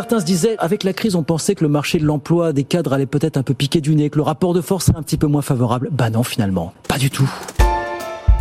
Certains se disaient, avec la crise, on pensait que le marché de l'emploi des cadres allait peut-être un peu piquer du nez, que le rapport de force serait un petit peu moins favorable. Bah non, finalement, pas du tout.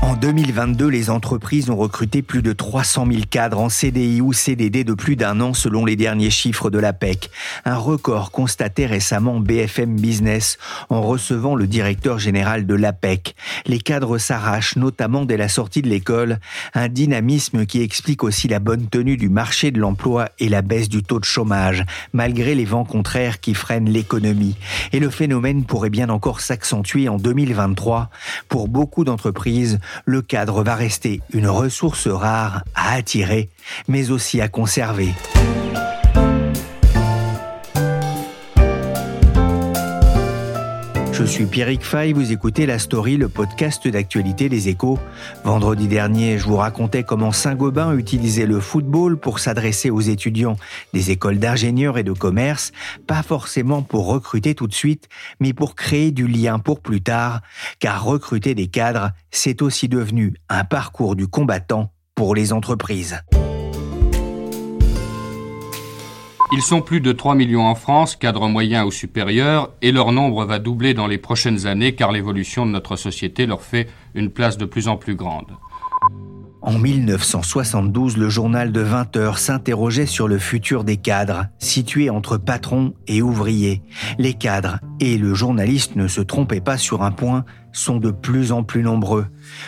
En 2022, les entreprises ont recruté plus de 300 000 cadres en CDI ou CDD de plus d'un an selon les derniers chiffres de l'APEC. Un record constaté récemment BFM Business en recevant le directeur général de l'APEC. Les cadres s'arrachent notamment dès la sortie de l'école, un dynamisme qui explique aussi la bonne tenue du marché de l'emploi et la baisse du taux de chômage, malgré les vents contraires qui freinent l'économie. Et le phénomène pourrait bien encore s'accentuer en 2023. Pour beaucoup d'entreprises, le cadre va rester une ressource rare à attirer, mais aussi à conserver. Je suis Pierrick Fay, vous écoutez La Story, le podcast d'actualité des échos. Vendredi dernier, je vous racontais comment Saint-Gobain utilisait le football pour s'adresser aux étudiants des écoles d'ingénieurs et de commerce, pas forcément pour recruter tout de suite, mais pour créer du lien pour plus tard, car recruter des cadres, c'est aussi devenu un parcours du combattant pour les entreprises. Ils sont plus de 3 millions en France, cadres moyens ou supérieurs, et leur nombre va doubler dans les prochaines années car l'évolution de notre société leur fait une place de plus en plus grande. En 1972, le journal de 20 heures s'interrogeait sur le futur des cadres, situés entre patrons et ouvriers. Les cadres et le journaliste ne se trompaient pas sur un point, sont de plus en plus nombreux.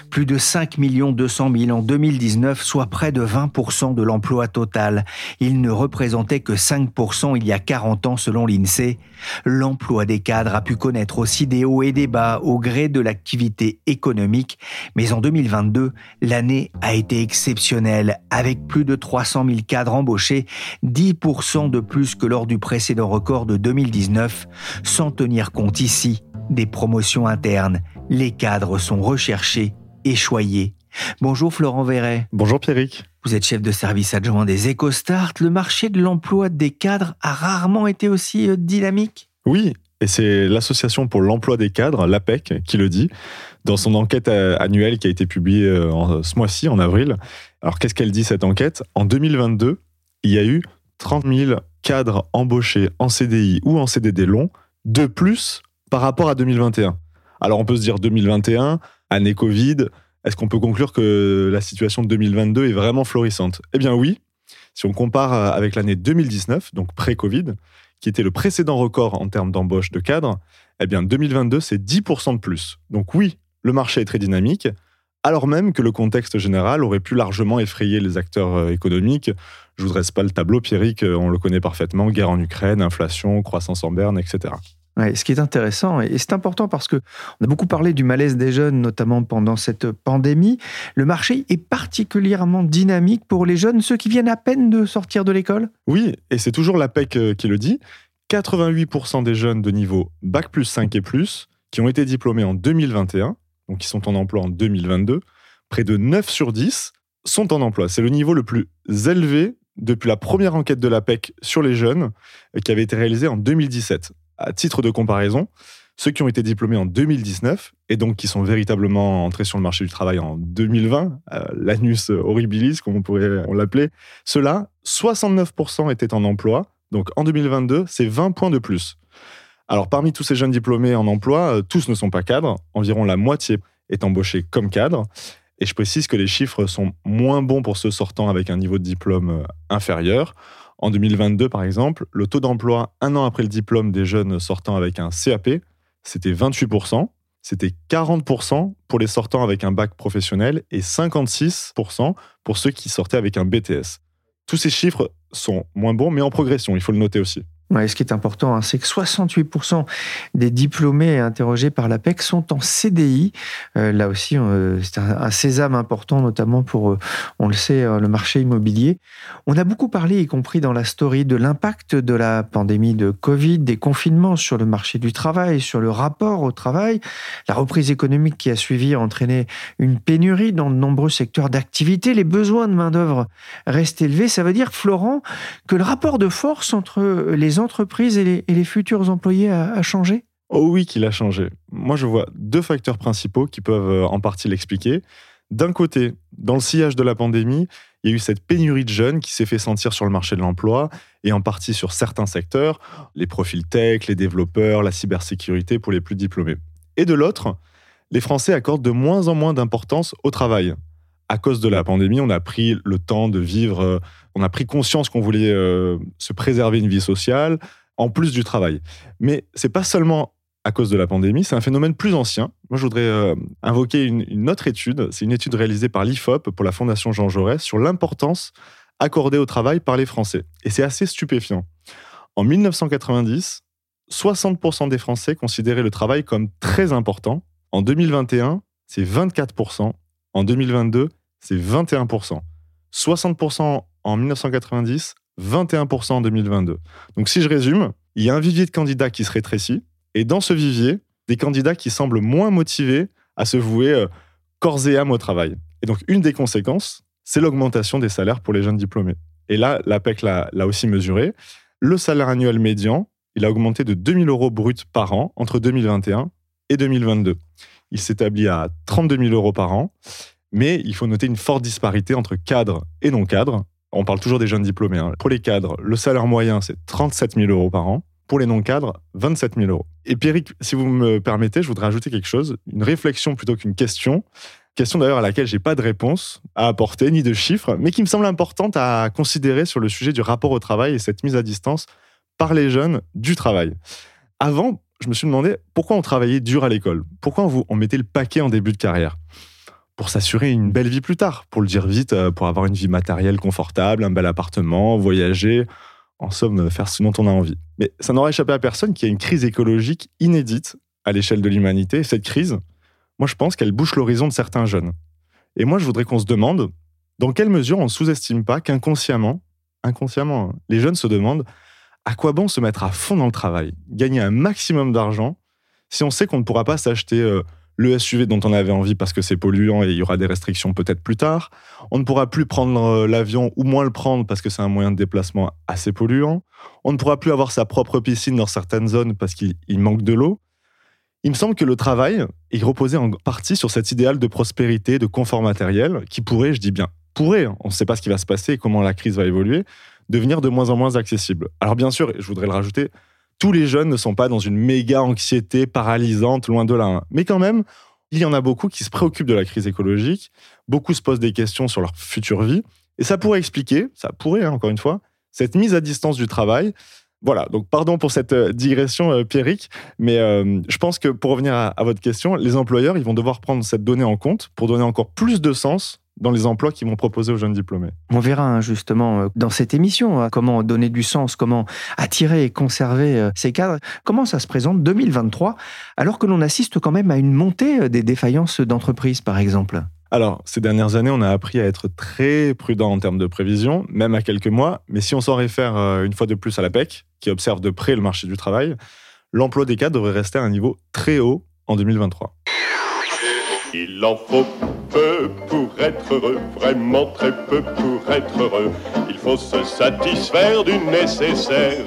Plus de 5 200 000 en 2019, soit près de 20% de l'emploi total. Ils ne représentaient que 5% il y a 40 ans selon l'INSEE. L'emploi des cadres a pu connaître aussi des hauts et des bas au gré de l'activité économique, mais en 2022, l'année a été exceptionnelle, avec plus de 300 000 cadres embauchés, 10% de plus que lors du précédent record de 2019, sans tenir compte ici des promotions internes. Les cadres sont recherchés et choyés. Bonjour Florent Verret. Bonjour Pierrick. Vous êtes chef de service adjoint des EcoStart. Le marché de l'emploi des cadres a rarement été aussi euh, dynamique? Oui, et c'est l'Association pour l'emploi des cadres, l'APEC, qui le dit, dans son enquête euh, annuelle qui a été publiée euh, ce mois-ci, en avril. Alors qu'est-ce qu'elle dit cette enquête? En 2022, il y a eu 30 000 cadres embauchés en CDI ou en CDD long de plus par rapport à 2021. Alors on peut se dire 2021, année Covid, est-ce qu'on peut conclure que la situation de 2022 est vraiment florissante? Eh bien oui, si on compare avec l'année 2019, donc pré-Covid, qui était le précédent record en termes d'embauche de cadres, eh bien 2022 c'est 10% de plus. Donc oui, le marché est très dynamique, alors même que le contexte général aurait pu largement effrayer les acteurs euh, économiques. Je vous dresse pas le tableau, Pierrick, on le connaît parfaitement, guerre en Ukraine, inflation, croissance en berne, etc ce qui est intéressant, et c'est important parce que on a beaucoup parlé du malaise des jeunes, notamment pendant cette pandémie. Le marché est particulièrement dynamique pour les jeunes, ceux qui viennent à peine de sortir de l'école. Oui, et c'est toujours l'APEC euh, qui le dit. 88% des jeunes de niveau Bac plus 5 et plus qui ont été diplômés en 2021, donc qui sont en emploi en 2022, près de 9 sur 10 sont en emploi. C'est le niveau le plus élevé depuis la première enquête de l'APEC sur les jeunes euh, qui avait été réalisée en 2017 à titre de comparaison, ceux qui ont été diplômés en 2019 et donc qui sont véritablement entrés sur le marché du travail en 2020, euh, l'anus horribilis, comme on pourrait l'appeler, ceux-là, 69% étaient en emploi. Donc en 2022, c'est 20 points de plus. Alors parmi tous ces jeunes diplômés en emploi, euh, tous ne sont pas cadres. Environ la moitié est embauchée comme cadre. Et je précise que les chiffres sont moins bons pour ceux sortant avec un niveau de diplôme euh, inférieur. En 2022, par exemple, le taux d'emploi un an après le diplôme des jeunes sortant avec un CAP, c'était 28%. C'était 40% pour les sortants avec un bac professionnel et 56% pour ceux qui sortaient avec un BTS. Tous ces chiffres sont moins bons, mais en progression, il faut le noter aussi. Ce qui est important, hein, c'est que 68% des diplômés interrogés par l'APEC sont en CDI. Euh, là aussi, euh, c'est un, sésame important, notamment pour, euh, on le sait, le marché immobilier. On a beaucoup parlé, y compris dans la story, de l'impact de la pandémie de Covid, des confinements sur le marché du travail, sur le rapport au travail. La reprise économique qui a suivi a entraîné une pénurie dans de nombreux secteurs d'activité. Les besoins de main-d'œuvre restent élevés. Ça veut dire, Florent, que le rapport de force entre les entreprises et les, futurs employés a, changé Oh oui, qu'il a changé. Moi, je vois deux facteurs principaux qui peuvent euh, en partie l'expliquer. D'un côté, dans le sillage de la pandémie, il y a eu cette pénurie de jeunes qui s'est fait sentir sur le marché de l'emploi et en partie sur certains secteurs, les profils tech, les développeurs, la cybersécurité pour les plus diplômés. Et de l'autre, les Français accordent de moins en moins d'importance au travail. À cause de la pandémie, on a pris le temps de vivre euh, on a pris conscience qu'on voulait euh, se préserver une vie sociale en plus du travail. Mais c'est pas seulement à cause de la pandémie, c'est un phénomène plus ancien. Moi, je voudrais euh, invoquer une, autre étude. C'est une étude réalisée par l'IFOP pour la Fondation Jean Jaurès sur l'importance accordée au travail par les Français. Et c'est assez stupéfiant. En 1990, 60% des Français considéraient le travail comme très important. En 2021, c'est 24%. En 2022, c'est 21%. 60% en 1990, 21% en 2022. Donc si je résume, il y a un vivier de candidats qui se rétrécit, et dans ce vivier, des candidats qui semblent moins motivés à se vouer euh, corps et âme au travail. Et donc une des conséquences, c'est l'augmentation des salaires pour les jeunes diplômés. Et là, l'APEC l'a aussi mesuré. Le salaire annuel médian, il a augmenté de 2000 euros bruts par an entre 2021 et 2022. Il s'établit à 32 000 euros par an. Mais il faut noter une forte disparité entre cadres et non-cadres. On parle toujours des jeunes diplômés. Hein. Pour les cadres, le salaire moyen, c'est 37 000 euros par an. Pour les non-cadres, 27 000 euros. Et Pierrick, si vous me permettez, je voudrais ajouter quelque chose, une réflexion plutôt qu'une question. Question d'ailleurs à laquelle j'ai pas de réponse à apporter, ni de chiffres, mais qui me semble importante à considérer sur le sujet du rapport au travail et cette mise à distance par les jeunes du travail. Avant, je me suis demandé pourquoi on travaillait dur à l'école, pourquoi on, on mettait le paquet en début de carrière? Pour s'assurer une belle vie plus tard, pour le dire vite, euh, pour avoir une vie matérielle confortable, un bel appartement, voyager, en somme, faire ce dont on a envie. Mais ça n'aura échappé à personne qu'il y a une crise écologique inédite à l'échelle de l'humanité. Cette crise, moi je pense qu'elle bouche l'horizon de certains jeunes. Et moi je voudrais qu'on se demande dans quelle mesure on ne sous-estime pas qu'inconsciemment, inconsciemment, hein, les jeunes se demandent à quoi bon se mettre à fond dans le travail, gagner un maximum d'argent, si on sait qu'on ne pourra pas s'acheter euh, le SUV dont on avait envie parce que c'est polluant et il y aura des restrictions peut-être plus tard. On ne pourra plus prendre euh, l'avion ou moins le prendre parce que c'est un moyen de déplacement assez polluant. On ne pourra plus avoir sa propre piscine dans certaines zones parce qu'il manque de l'eau. Il me semble que le travail, il reposait en partie sur cet idéal de prospérité, de confort matériel, qui pourrait, je dis bien, pourrait, hein, on ne sait pas ce qui va se passer et comment la crise va évoluer, devenir de moins en moins accessible. Alors bien sûr, je voudrais le rajouter, tous les jeunes ne sont pas dans une méga anxiété paralysante, loin de là. Hein. Mais quand même, il y en a beaucoup qui se préoccupent de la crise écologique, beaucoup se posent des questions sur leur future vie, et ça pourrait expliquer, ça pourrait, hein, encore une fois, cette mise à distance du travail. Voilà, donc pardon pour cette euh, digression euh, Pierrick, mais euh, je pense que pour revenir à, à, votre question, les employeurs, ils vont devoir prendre cette donnée en compte pour donner encore plus de sens dans les emplois qu'ils vont proposer aux jeunes diplômés. On verra hein, justement euh, dans cette émission hein, comment donner du sens, comment attirer et conserver euh, ces cadres. Comment ça se présente 2023 alors que l'on assiste quand même à une montée euh, des défaillances d'entreprises par exemple? Alors, ces dernières années, on a appris à être très prudent en termes de prévision, même à quelques mois. Mais si on s'en réfère une fois de plus à la PEC, qui observe de près le marché du travail, l'emploi des cadres devrait rester à un niveau très haut en 2023. Il en faut peu pour être heureux, vraiment très peu pour être heureux. Il faut se satisfaire du nécessaire.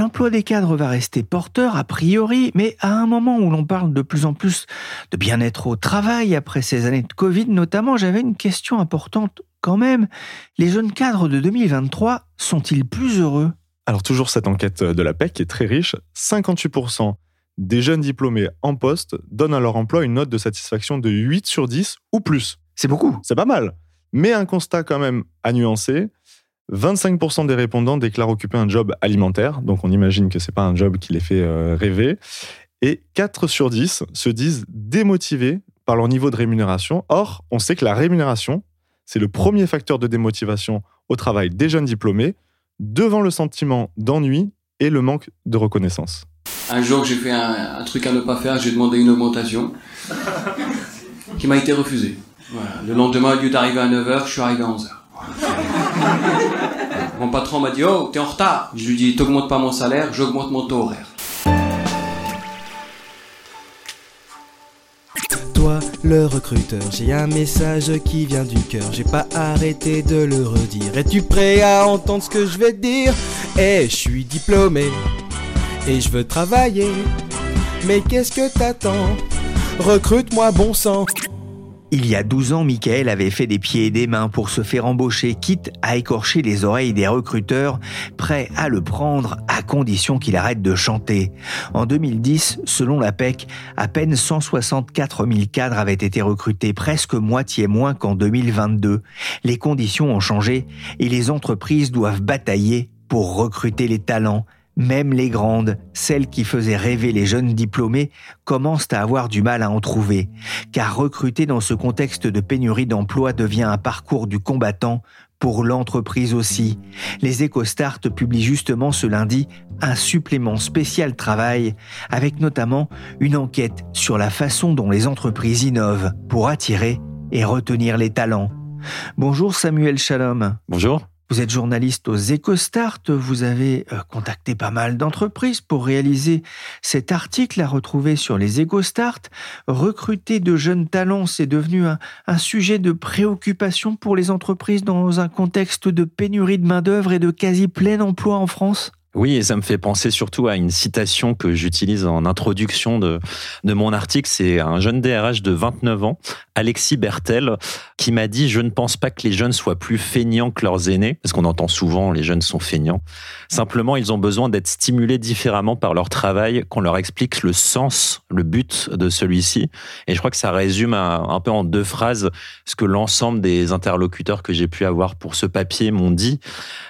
L'emploi des cadres va rester porteur a priori, mais à un moment où l'on parle de plus en plus de bien-être au travail après ces années de Covid notamment, j'avais une question importante quand même. Les jeunes cadres de 2023 sont-ils plus heureux? Alors toujours cette enquête de la PEC qui est très riche, 58% des jeunes diplômés en poste donnent à leur emploi une note de satisfaction de 8 sur 10 ou plus. C'est beaucoup. C'est pas mal. Mais un constat quand même à nuancer. 25% des répondants déclarent occuper un job alimentaire, donc on imagine que c'est pas un job qui les fait euh, rêver. Et 4 sur 10 se disent démotivés par leur niveau de rémunération. Or, on sait que la rémunération, c'est le premier facteur de démotivation au travail des jeunes diplômés, devant le sentiment d'ennui et le manque de reconnaissance. Un jour, j'ai fait un, truc à ne pas faire, j'ai demandé une augmentation qui m'a été refusée. Le lendemain, au lieu d'arriver à 9h, je suis arrivé à 11h. Mon patron m'a dit Oh, t'es en retard. Je lui dis T'augmentes pas mon salaire, j'augmente mon taux horaire. Toi, le recruteur, j'ai un message qui vient du cœur. J'ai pas arrêté de le redire. Es-tu prêt à entendre ce que je vais te dire? Eh, je suis diplômé et je veux travailler. Mais qu'est-ce que t'attends? Recrute-moi, bon sang. Il y a 12 ans, Michael avait fait des pieds et des mains pour se faire embaucher, quitte à écorcher les oreilles des recruteurs, prêts à le prendre à condition qu'il arrête de chanter. En 2010, selon la PEC, à peine 164 000 cadres avaient été recrutés, presque moitié moins qu'en 2022. Les conditions ont changé et les entreprises doivent batailler pour recruter les talents. Même les grandes, celles qui faisaient rêver les jeunes diplômés, commencent à avoir du mal à en trouver, car recruter dans ce contexte de pénurie d'emploi devient un parcours du combattant pour l'entreprise aussi. Les EcoStart publient justement ce lundi un supplément spécial travail, avec notamment une enquête sur la façon dont les entreprises innovent pour attirer et retenir les talents. Bonjour Samuel Shalom. Bonjour. Vous êtes journaliste aux EcoStart, vous avez euh, contacté pas mal d'entreprises pour réaliser cet article à retrouver sur les EcoStart. Recruter de jeunes talents, c'est devenu un, un, sujet de préoccupation pour les entreprises dans un contexte de pénurie de main-d'œuvre et de quasi plein emploi en France? Oui, et ça me fait penser surtout à une citation que j'utilise en introduction de, de mon article. C'est un jeune DRH de 29 ans, Alexis Bertel, qui m'a dit Je ne pense pas que les jeunes soient plus feignants que leurs aînés, parce qu'on entend souvent les jeunes sont feignants. Simplement, ils ont besoin d'être stimulés différemment par leur travail, qu'on leur explique le sens, le but de celui-ci. Et je crois que ça résume un, peu en deux phrases ce que l'ensemble des interlocuteurs que j'ai pu avoir pour ce papier m'ont dit.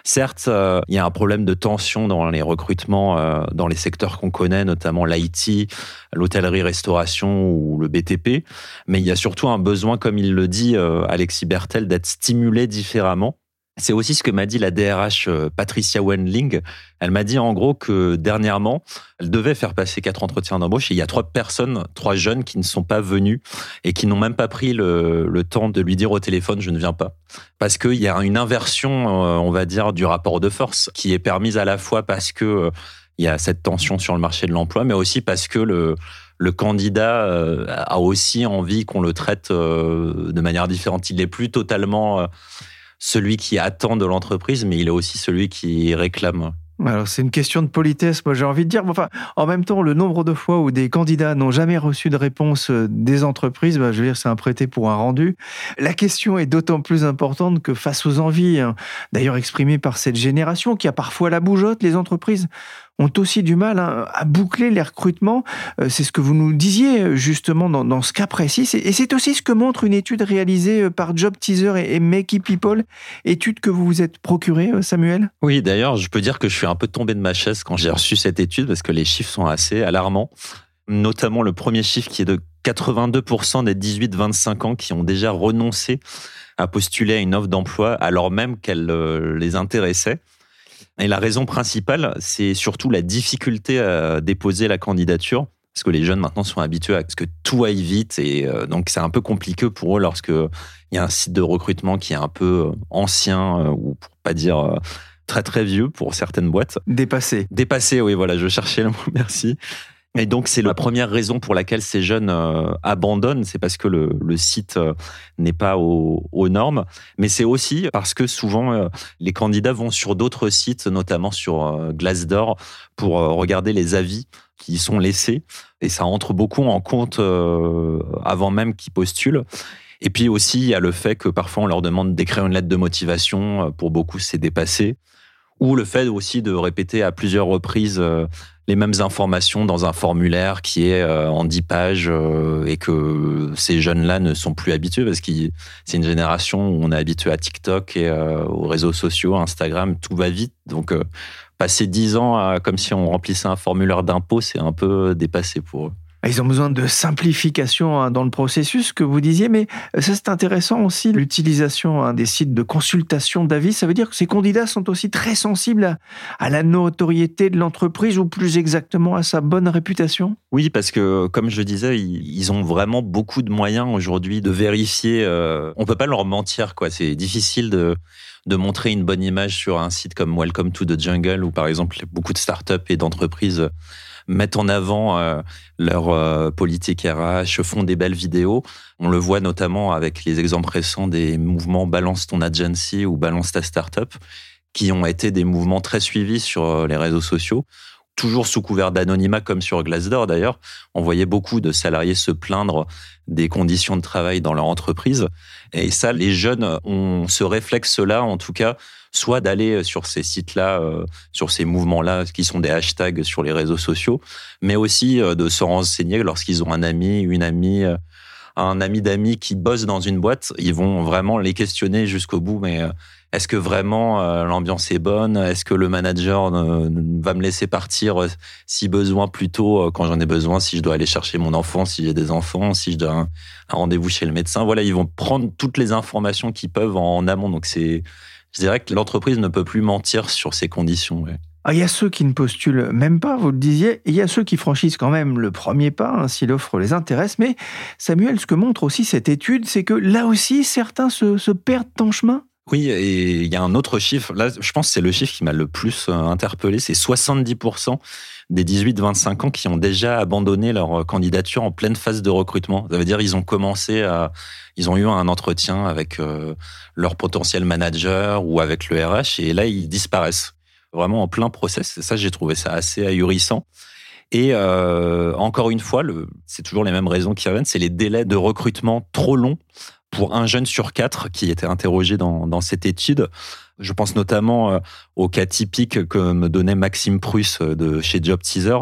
Certes, euh, il y a un problème de tension dans les recrutements euh, dans les secteurs qu'on connaît, notamment l'IT, l'hôtellerie-restauration ou le BTP. Mais il y a surtout un besoin, comme il le dit euh, Alexis Bertel, d'être stimulé différemment. C'est aussi ce que m'a dit la DRH euh, Patricia Wendling. Elle m'a dit en gros que dernièrement, elle devait faire passer quatre entretiens d'embauche et il y a trois personnes, trois jeunes qui ne sont pas venus et qui n'ont même pas pris le, temps de lui dire au téléphone je ne viens pas. Parce qu'il y a une inversion, euh, on va dire, du rapport de force qui est permise à la fois parce que euh, il y a cette tension sur le marché de l'emploi, mais aussi parce que le, le candidat a aussi envie qu'on le traite de manière différente. Il n'est plus totalement celui qui attend de l'entreprise, mais il est aussi celui qui réclame. Alors c'est une question de politesse, moi j'ai envie de dire. En même temps, le nombre de fois où des candidats n'ont jamais reçu de réponse euh, des entreprises, bah, je veux dire, c'est un prêté pour un rendu. La question est d'autant plus importante que face aux envies, hein, d'ailleurs exprimées par cette génération qui a parfois la bougeotte, les entreprises ont aussi du mal hein, à boucler les recrutements. Euh, c'est ce que vous nous disiez justement dans, ce cas précis. Et c'est aussi ce que montre une étude réalisée euh, par Job Teaser et, et Make It People, étude que vous vous êtes procurée, Samuel? Oui, d'ailleurs, je peux dire que je suis un peu tombé de ma chaise quand j'ai reçu cette étude parce que les chiffres sont assez alarmants. Notamment le premier chiffre qui est de 82% des 18-25 ans qui ont déjà renoncé à postuler à une offre d'emploi alors même qu'elle euh, les intéressait. Et la raison principale, c'est surtout la difficulté à déposer la candidature. Parce que les jeunes maintenant sont habitués à ce que tout aille vite et euh, donc c'est un peu compliqué pour eux lorsque il y a un site de recrutement qui est un peu euh, ancien ou pour pas dire très très vieux pour certaines boîtes. Dépassé. Dépassé, oui, voilà, je cherchais le mot, merci. Et donc, c'est la première raison pour laquelle ces jeunes euh, abandonnent, c'est parce que le, site euh, n'est pas au, aux normes, mais c'est aussi parce que souvent, euh, les candidats vont sur d'autres sites, notamment sur Glassdoor, pour regarder les avis qui sont laissés, et ça entre beaucoup en compte avant même qu'ils postulent. Et puis aussi, il y a le fait que parfois on leur demande d'écrire une lettre de motivation, pour beaucoup c'est dépassé, ou le fait aussi de répéter à plusieurs reprises les mêmes informations dans un formulaire qui est en 10 pages et que ces jeunes-là ne sont plus habitués parce que c'est une génération où on est habitué à TikTok et aux réseaux sociaux, Instagram, tout va vite. Donc, passer 10 ans comme si on remplissait un formulaire d'impôt, c'est un peu dépassé pour eux. Ils ont besoin de simplification hein, dans le processus que vous disiez, mais ça c'est intéressant aussi l'utilisation hein, des sites de consultation d'avis. Ça veut dire que ces candidats sont aussi très sensibles à, la notoriété de l'entreprise ou plus exactement à sa bonne réputation. Oui, parce que comme je disais, ils ont vraiment beaucoup de moyens aujourd'hui de vérifier. Euh, on peut pas leur mentir, quoi. C'est difficile de de montrer une bonne image sur un site comme Welcome to the Jungle, où par exemple beaucoup de startups et d'entreprises mettent en avant euh, leur euh, politique RH, font des belles vidéos. On le voit notamment avec les exemples récents des mouvements Balance ton agency ou Balance ta startup, qui ont été des mouvements très suivis sur euh, les réseaux sociaux, toujours sous couvert d'anonymat comme sur Glassdoor d'ailleurs. On voyait beaucoup de salariés se plaindre des conditions de travail dans leur entreprise. Et ça, les jeunes ont ce réflexe-là, en tout cas, soit d'aller sur ces sites-là, euh, sur ces mouvements-là, qui sont des hashtags sur les réseaux sociaux, mais aussi euh, de se renseigner lorsqu'ils ont un ami, une amie, euh, un ami d'amis qui bosse dans une boîte, ils vont vraiment les questionner jusqu'au bout, mais est-ce que vraiment l'ambiance est bonne? Est-ce que le manager va me laisser partir si besoin plus tôt quand j'en ai besoin, si je dois aller chercher mon enfant, si j'ai des enfants, si je dois un, un rendez-vous chez le médecin? Voilà, ils vont prendre toutes les informations qu'ils peuvent en amont. Donc c'est je dirais que l'entreprise ne peut plus mentir sur ces conditions. Ah, il y a ceux qui ne postulent même pas, vous le disiez, et il y a ceux qui franchissent quand même le premier pas hein, si l'offre les intéresse. Mais Samuel, ce que montre aussi cette étude, c'est que là aussi, certains se perdent en chemin. Oui, et il y a un autre chiffre. Là, je pense que c'est le chiffre qui m'a le plus euh, interpellé. C'est 70% des 18-25 ans qui ont déjà abandonné leur candidature en pleine phase de recrutement. Ça veut dire ils ont commencé à, ils ont eu un entretien avec euh, leur potentiel manager ou avec le RH et là ils disparaissent vraiment en plein process. Ça, j'ai trouvé ça assez ahurissant. Et euh, encore une fois, c'est toujours les mêmes raisons qui reviennent, c'est les délais de recrutement trop longs pour un jeune sur quatre qui était interrogé dans, dans cette étude. Je pense notamment euh, au cas typique que me donnait Maxime Prusse euh, de chez Job Teaser,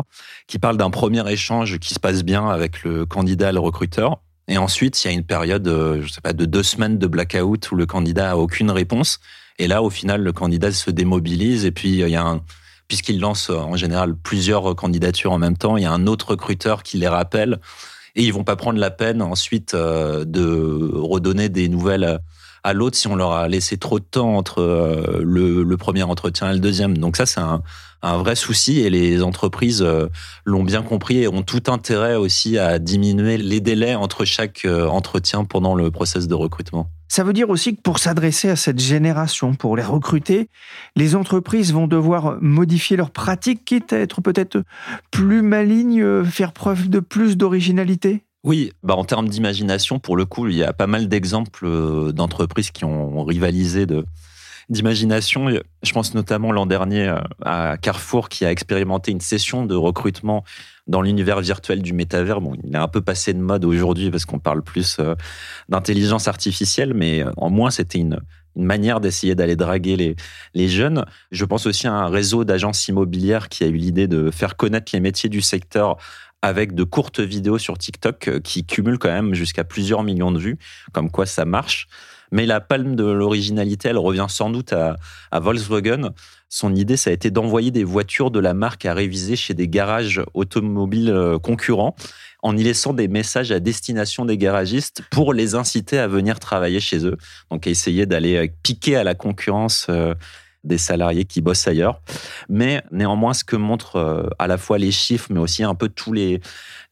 qui parle d'un premier échange qui se passe bien avec le candidat, le recruteur. Et ensuite, il y a une période, euh, je sais pas, de deux semaines de blackout où le candidat a aucune réponse. Et là, au final, le candidat se démobilise. Et puis, il y a un, puisqu'il lance en général plusieurs candidatures en même temps, il y a un autre recruteur qui les rappelle. Et ils vont pas prendre la peine ensuite de redonner des nouvelles à l'autre si on leur a laissé trop de temps entre euh, le, premier entretien et le deuxième. Donc ça, c'est un, vrai souci et les entreprises euh, l'ont bien compris et ont tout intérêt aussi à diminuer les délais entre chaque euh, entretien pendant le process de recrutement. Ça veut dire aussi que pour s'adresser à cette génération, pour les recruter, les entreprises vont devoir modifier leurs pratiques, quitte à être peut-être plus malignes, faire preuve de plus d'originalité? Oui, bah en termes d'imagination, pour le coup, il y a pas mal d'exemples euh, d'entreprises qui ont rivalisé d'imagination. Je pense notamment l'an dernier euh, à Carrefour qui a expérimenté une session de recrutement dans l'univers virtuel du métavers. Bon, il est un peu passé de mode aujourd'hui parce qu'on parle plus euh, d'intelligence artificielle, mais en moins c'était une, manière d'essayer d'aller draguer les jeunes. Je pense aussi à un réseau d'agences immobilières qui a eu l'idée de faire connaître les métiers du secteur avec de courtes vidéos sur TikTok euh, qui cumulent quand même jusqu'à plusieurs millions de vues, comme quoi ça marche. Mais la palme de l'originalité, elle revient sans doute à, Volkswagen. Son idée, ça a été d'envoyer des voitures de la marque à réviser chez des garages automobiles euh, concurrents en y laissant des messages à destination des garagistes pour les inciter à venir travailler chez eux. Donc, à essayer d'aller euh, piquer à la concurrence des salariés qui bossent ailleurs. Mais néanmoins, ce que montrent euh, à la fois les chiffres, mais aussi un peu tous les,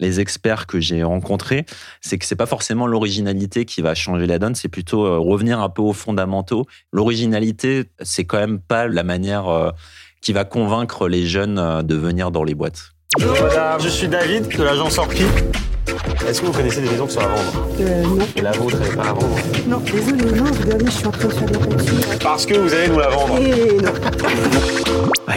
les experts que j'ai rencontrés, c'est que c'est pas forcément l'originalité qui va changer la donne, c'est plutôt euh, revenir un peu aux fondamentaux. L'originalité, c'est quand même pas la manière euh, qui va convaincre les jeunes de venir dans les boîtes. Bonjour je suis David de l'agence Orpi. Est-ce que vous connaissez des maisons qui sont à vendre Euh, non. Et la vôtre, elle n'est pas à vendre Non, désolé, non, vous dernier, je suis en train de faire des papiers. Parce que vous allez nous la vendre Et non.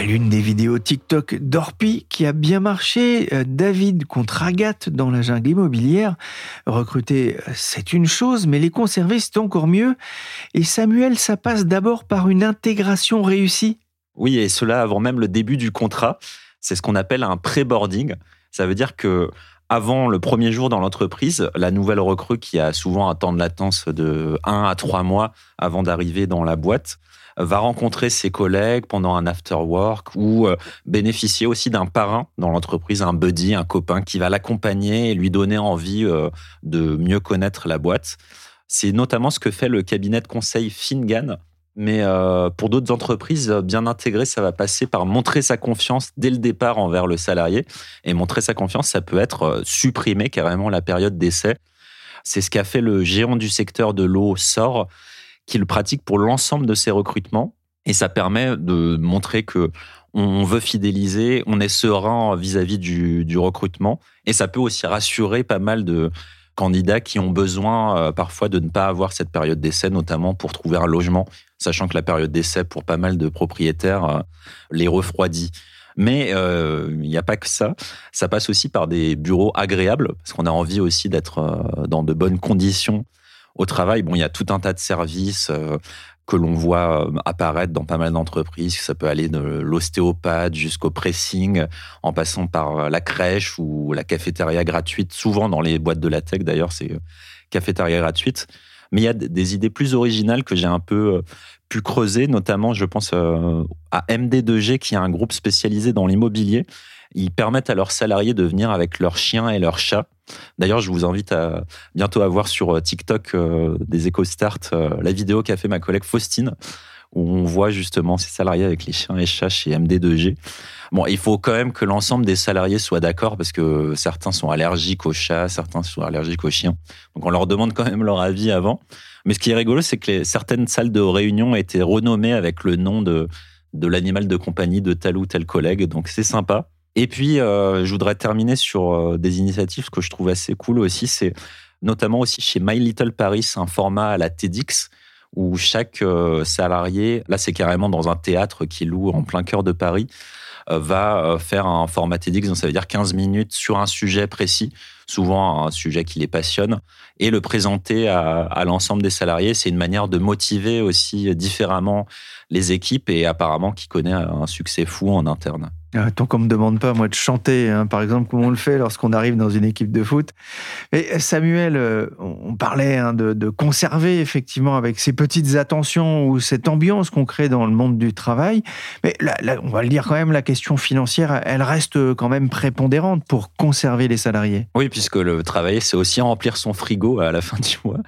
L'une des vidéos TikTok d'Orpi qui a bien marché, euh, David contre Agathe dans la jungle immobilière. Recruter, euh, c'est une chose, mais les conserver, c'est encore mieux. Et Samuel, ça passe d'abord par une intégration réussie. Oui, et cela avant même le début du contrat. C'est ce qu'on appelle un pré-boarding. Ça veut dire que avant le premier jour dans l'entreprise, la nouvelle recrue qui a souvent un temps de latence de 1 à 3 mois avant d'arriver dans la boîte, va rencontrer ses collègues pendant un after work ou euh, bénéficier aussi d'un parrain dans l'entreprise, un buddy, un copain qui va l'accompagner et lui donner envie euh, de mieux connaître la boîte. C'est notamment ce que fait le cabinet de conseil Fingan. Mais euh, pour d'autres entreprises bien intégrées, ça va passer par montrer sa confiance dès le départ envers le salarié. Et montrer sa confiance, ça peut être supprimer carrément la période d'essai. C'est ce qu'a fait le géant du secteur de l'eau, SOR, qui le pratique pour l'ensemble de ses recrutements. Et ça permet de montrer que on veut fidéliser, on est serein vis-à-vis du, recrutement. Et ça peut aussi rassurer pas mal de candidats qui ont besoin euh, parfois de ne pas avoir cette période d'essai, notamment pour trouver un logement, sachant que la période d'essai pour pas mal de propriétaires euh, les refroidit. Mais euh, il n'y a pas que ça. Ça passe aussi par des bureaux agréables, parce qu'on a envie aussi d'être dans de bonnes conditions au travail, bon, il y a tout un tas de services euh, que l'on voit euh, apparaître dans pas mal d'entreprises. Ça peut aller de l'ostéopathe jusqu'au pressing, en passant par euh, la crèche ou la cafétéria gratuite. Souvent dans les boîtes de la tech, d'ailleurs, c'est cafétéria gratuite. Mais il y a des idées plus originales que j'ai un peu pu creuser, notamment, je pense à MD2G, qui est un groupe spécialisé dans l'immobilier. Ils permettent à leurs salariés de venir avec leurs chiens et leurs chats D'ailleurs, je vous invite à bientôt à voir sur euh, TikTok euh, des EcoStart euh, la vidéo qu'a fait ma collègue Faustine, où on voit justement ces salariés avec les chiens et chats chez MD2G. Bon, il faut quand même que l'ensemble des salariés soient d'accord parce que certains sont allergiques aux chats, certains sont allergiques aux chiens. Donc on leur demande quand même leur avis avant. Mais ce qui est rigolo, c'est que certaines salles de réunion été renommées avec le nom de, de l'animal de compagnie de tel ou tel collègue. Donc c'est sympa. Et puis, euh, je voudrais terminer sur euh, des initiatives que je trouve assez cool aussi. C'est notamment aussi chez My Little Paris, un format à la TEDx où chaque euh, salarié, là c'est carrément dans un théâtre qui loue en plein cœur de Paris, va faire un format TEDx, donc ça veut dire 15 minutes sur un sujet précis, souvent un sujet qui les passionne, et le présenter à, à l'ensemble des salariés. C'est une manière de motiver aussi différemment les équipes et apparemment qui connaît un succès fou en interne. Ah, tant qu'on me demande pas, moi, de chanter, hein, par exemple, comme on le fait lorsqu'on arrive dans une équipe de foot. Mais Samuel, euh, on parlait hein, de, conserver, effectivement, avec ces petites attentions ou cette ambiance qu'on crée dans le monde du travail. Mais on va le dire quand même, la question financière, elle reste quand même prépondérante pour conserver les salariés. Oui, puisque le travail, c'est aussi remplir son frigo à la fin du mois.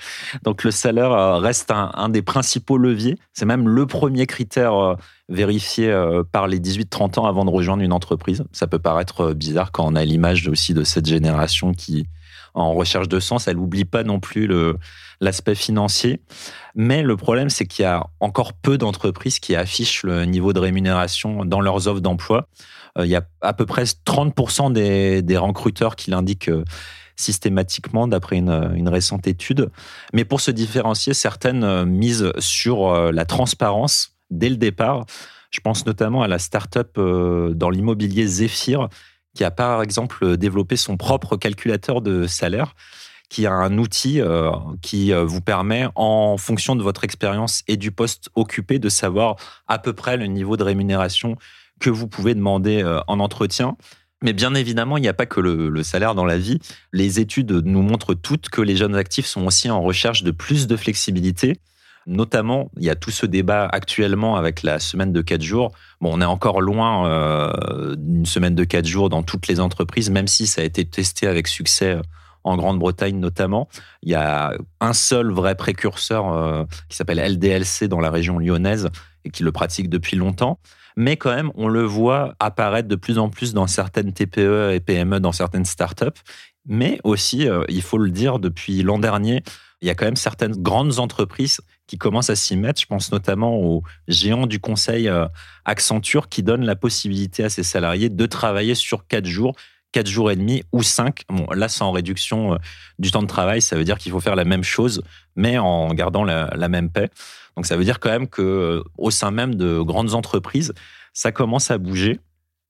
Donc le salaire euh, reste un, un des principaux leviers. C'est même le premier critère euh, vérifié euh, par les 18-30 ans avant de rejoindre une entreprise. Ça peut paraître bizarre quand on a l'image aussi de cette génération qui, en recherche de sens, elle n'oublie pas non plus l'aspect financier. Mais le problème, c'est qu'il y a encore peu d'entreprises qui affichent le niveau de rémunération dans leurs offres d'emploi. Euh, il y a à peu près 30% des, des recruteurs qui l'indiquent systématiquement d'après une, une, récente étude. Mais pour se différencier, certaines misent sur la transparence dès le départ. Je pense notamment à la start-up euh, dans l'immobilier Zephyr, qui a par exemple développé son propre calculateur de salaire, qui a un outil euh, qui euh, vous permet, en fonction de votre expérience et du poste occupé, de savoir à peu près le niveau de rémunération que vous pouvez demander en entretien. Mais bien évidemment, il n'y a pas que le, salaire dans la vie. Les études nous montrent toutes que les jeunes actifs sont aussi en recherche de plus de flexibilité Notamment, il y a tout ce débat actuellement avec la semaine de 4 jours. Bon, on est encore loin euh, d'une semaine de 4 jours dans toutes les entreprises, même si ça a été testé avec succès euh, en Grande-Bretagne notamment. Il y a un seul vrai précurseur euh, qui s'appelle LDLC dans la région lyonnaise et qui le pratique depuis longtemps. Mais quand même, on le voit apparaître de plus en plus dans certaines TPE et PME, dans certaines startups. Mais aussi, il faut le dire, depuis l'an dernier, il y a quand même certaines grandes entreprises qui commencent à s'y mettre. Je pense notamment aux géants du conseil euh, Accenture qui donnent la possibilité à ses salariés de travailler sur quatre jours, quatre jours et demi ou cinq. Bon, là, c'est en réduction euh, du temps de travail. Ça veut dire qu'il faut faire la même chose, mais en gardant la, même paix. Donc, ça veut dire quand même que euh, au sein même de grandes entreprises, ça commence à bouger.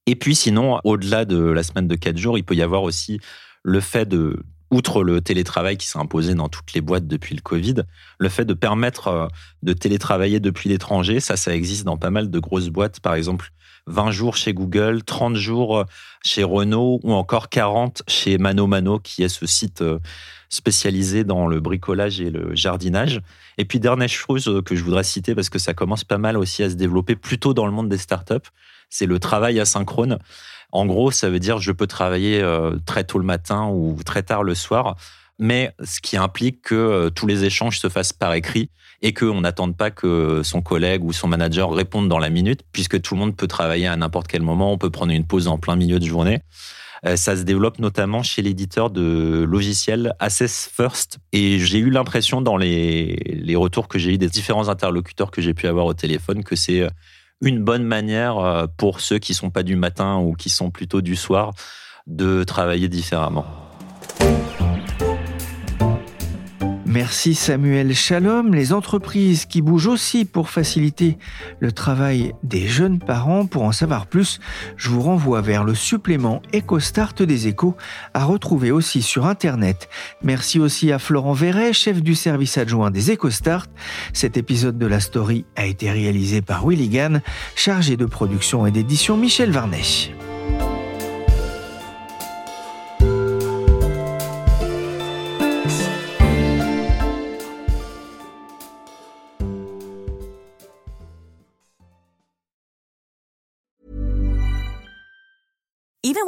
Et puis, sinon, au-delà de la semaine de quatre jours, il peut y avoir aussi le fait de outre le télétravail qui s'est imposé dans toutes les boîtes depuis le Covid, le fait de permettre euh, de télétravailler depuis l'étranger, ça, ça existe dans pas mal de grosses boîtes. Par exemple, 20 jours chez Google, 30 jours euh, chez Renault ou encore 40 chez Mano Mano, qui est ce site euh, spécialisé dans le bricolage et le jardinage. Et puis, dernière chose que je voudrais citer, parce que ça commence pas mal aussi à se développer plutôt dans le monde des startups, c'est le travail asynchrone. En gros, ça veut dire je peux travailler euh, très tôt le matin ou très tard le soir, mais ce qui implique que euh, tous les échanges se fassent par écrit et qu'on n'attende pas que son collègue ou son manager réponde dans la minute, puisque tout le monde peut travailler à n'importe quel moment, on peut prendre une pause en plein milieu de journée. Euh, ça se développe notamment chez l'éditeur de logiciels Assess First. Et j'ai eu l'impression dans les, les retours que j'ai eu des différents interlocuteurs que j'ai pu avoir au téléphone que c'est une bonne manière euh, pour ceux qui sont pas du matin ou qui sont plutôt du soir de travailler différemment. Merci Samuel Shalom. Les entreprises qui bougent aussi pour faciliter le travail des jeunes parents. Pour en savoir plus, je vous renvoie vers le supplément EcoStart des échos à retrouver aussi sur Internet. Merci aussi à Florent Verret, chef du service adjoint des EcoStart. Cet épisode de la story a été réalisé par Willy Gann, chargé de production et d'édition Michel Varnet.